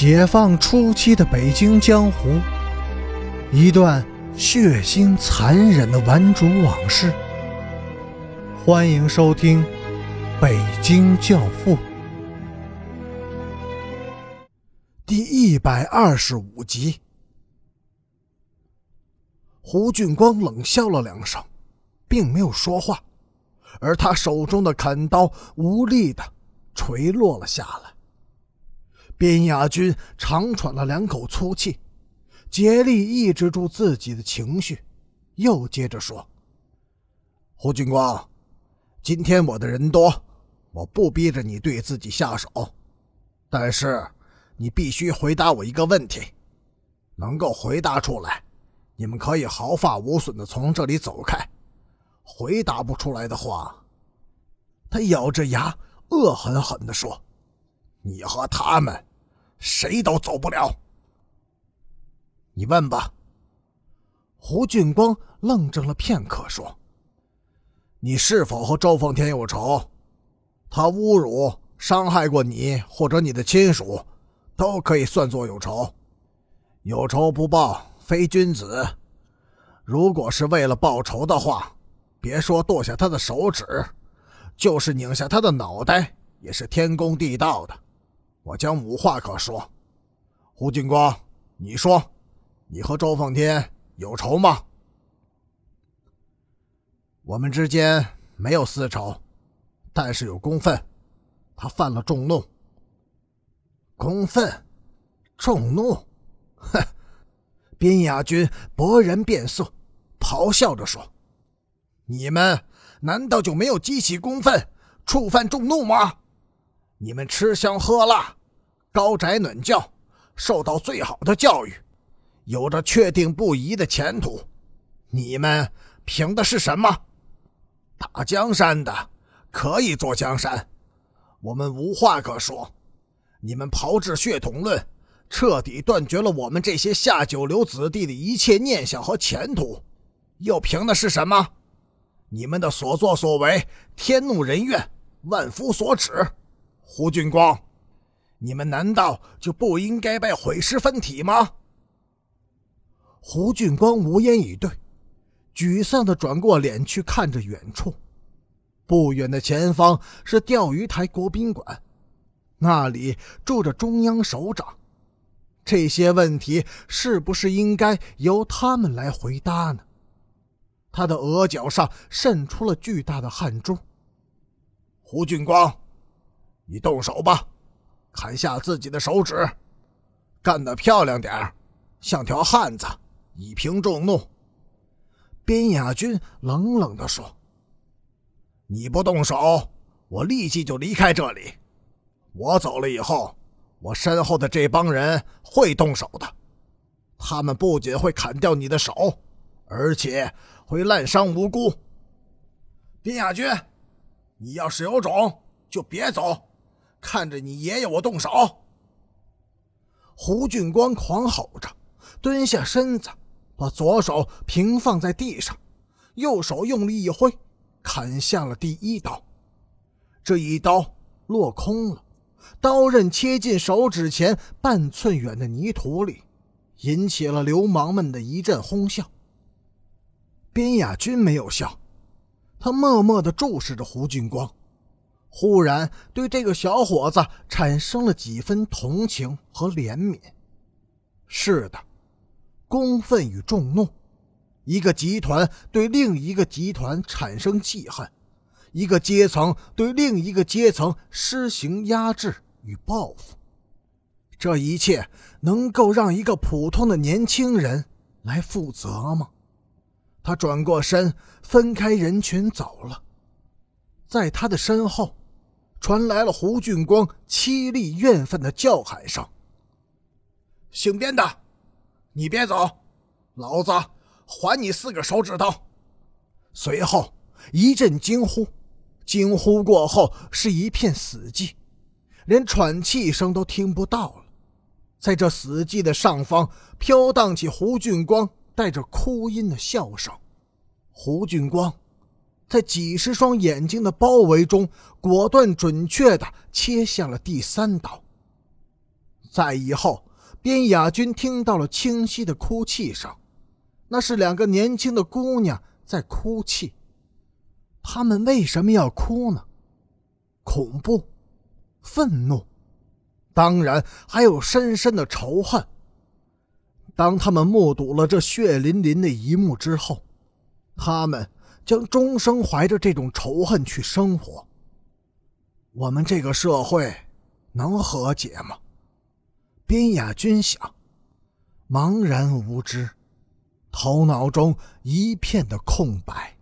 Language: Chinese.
解放初期的北京江湖，一段血腥残忍的顽主往事。欢迎收听《北京教父》第一百二十五集。胡俊光冷笑了两声，并没有说话，而他手中的砍刀无力的垂落了下来。边亚军长喘了两口粗气，竭力抑制住自己的情绪，又接着说：“胡军光，今天我的人多，我不逼着你对自己下手，但是你必须回答我一个问题。能够回答出来，你们可以毫发无损的从这里走开；回答不出来的话，他咬着牙，恶狠狠地说：‘你和他们。’”谁都走不了。你问吧。胡俊光愣怔了片刻，说：“你是否和周奉天有仇？他侮辱、伤害过你或者你的亲属，都可以算作有仇。有仇不报，非君子。如果是为了报仇的话，别说剁下他的手指，就是拧下他的脑袋，也是天公地道的。”我将无话可说，胡俊光，你说，你和周奉天有仇吗？我们之间没有私仇，但是有公愤，他犯了众怒。公愤，众怒，哼！边雅军勃然变色，咆哮着说：“你们难道就没有激起公愤，触犯众怒吗？”你们吃香喝辣，高宅暖教，受到最好的教育，有着确定不移的前途。你们凭的是什么？打江山的可以做江山，我们无话可说。你们炮制血统论，彻底断绝了我们这些下九流子弟的一切念想和前途，又凭的是什么？你们的所作所为，天怒人怨，万夫所指。胡俊光，你们难道就不应该被毁尸分体吗？胡俊光无言以对，沮丧的转过脸去看着远处，不远的前方是钓鱼台国宾馆，那里住着中央首长，这些问题是不是应该由他们来回答呢？他的额角上渗出了巨大的汗珠。胡俊光。你动手吧，砍下自己的手指，干得漂亮点像条汉子，以平众怒。边雅军冷冷地说：“你不动手，我立即就离开这里。我走了以后，我身后的这帮人会动手的。他们不仅会砍掉你的手，而且会滥伤无辜。边雅军，你要是有种，就别走。”看着你爷爷我动手！胡俊光狂吼着，蹲下身子，把左手平放在地上，右手用力一挥，砍下了第一刀。这一刀落空了，刀刃切进手指前半寸远的泥土里，引起了流氓们的一阵哄笑。边雅军没有笑，他默默地注视着胡俊光。忽然对这个小伙子产生了几分同情和怜悯。是的，公愤与众怒，一个集团对另一个集团产生记恨，一个阶层对另一个阶层施行压制与报复。这一切能够让一个普通的年轻人来负责吗？他转过身，分开人群走了，在他的身后。传来了胡俊光凄厉怨愤的叫喊声：“姓边的，你别走，老子还你四个手指头！”随后一阵惊呼，惊呼过后是一片死寂，连喘气声都听不到了。在这死寂的上方，飘荡起胡俊光带着哭音的笑声。胡俊光。在几十双眼睛的包围中，果断准确地切下了第三刀。在以后，边雅君听到了清晰的哭泣声，那是两个年轻的姑娘在哭泣。他们为什么要哭呢？恐怖、愤怒，当然还有深深的仇恨。当他们目睹了这血淋淋的一幕之后，他们将终生怀着这种仇恨去生活。我们这个社会能和解吗？滨雅君想，茫然无知，头脑中一片的空白。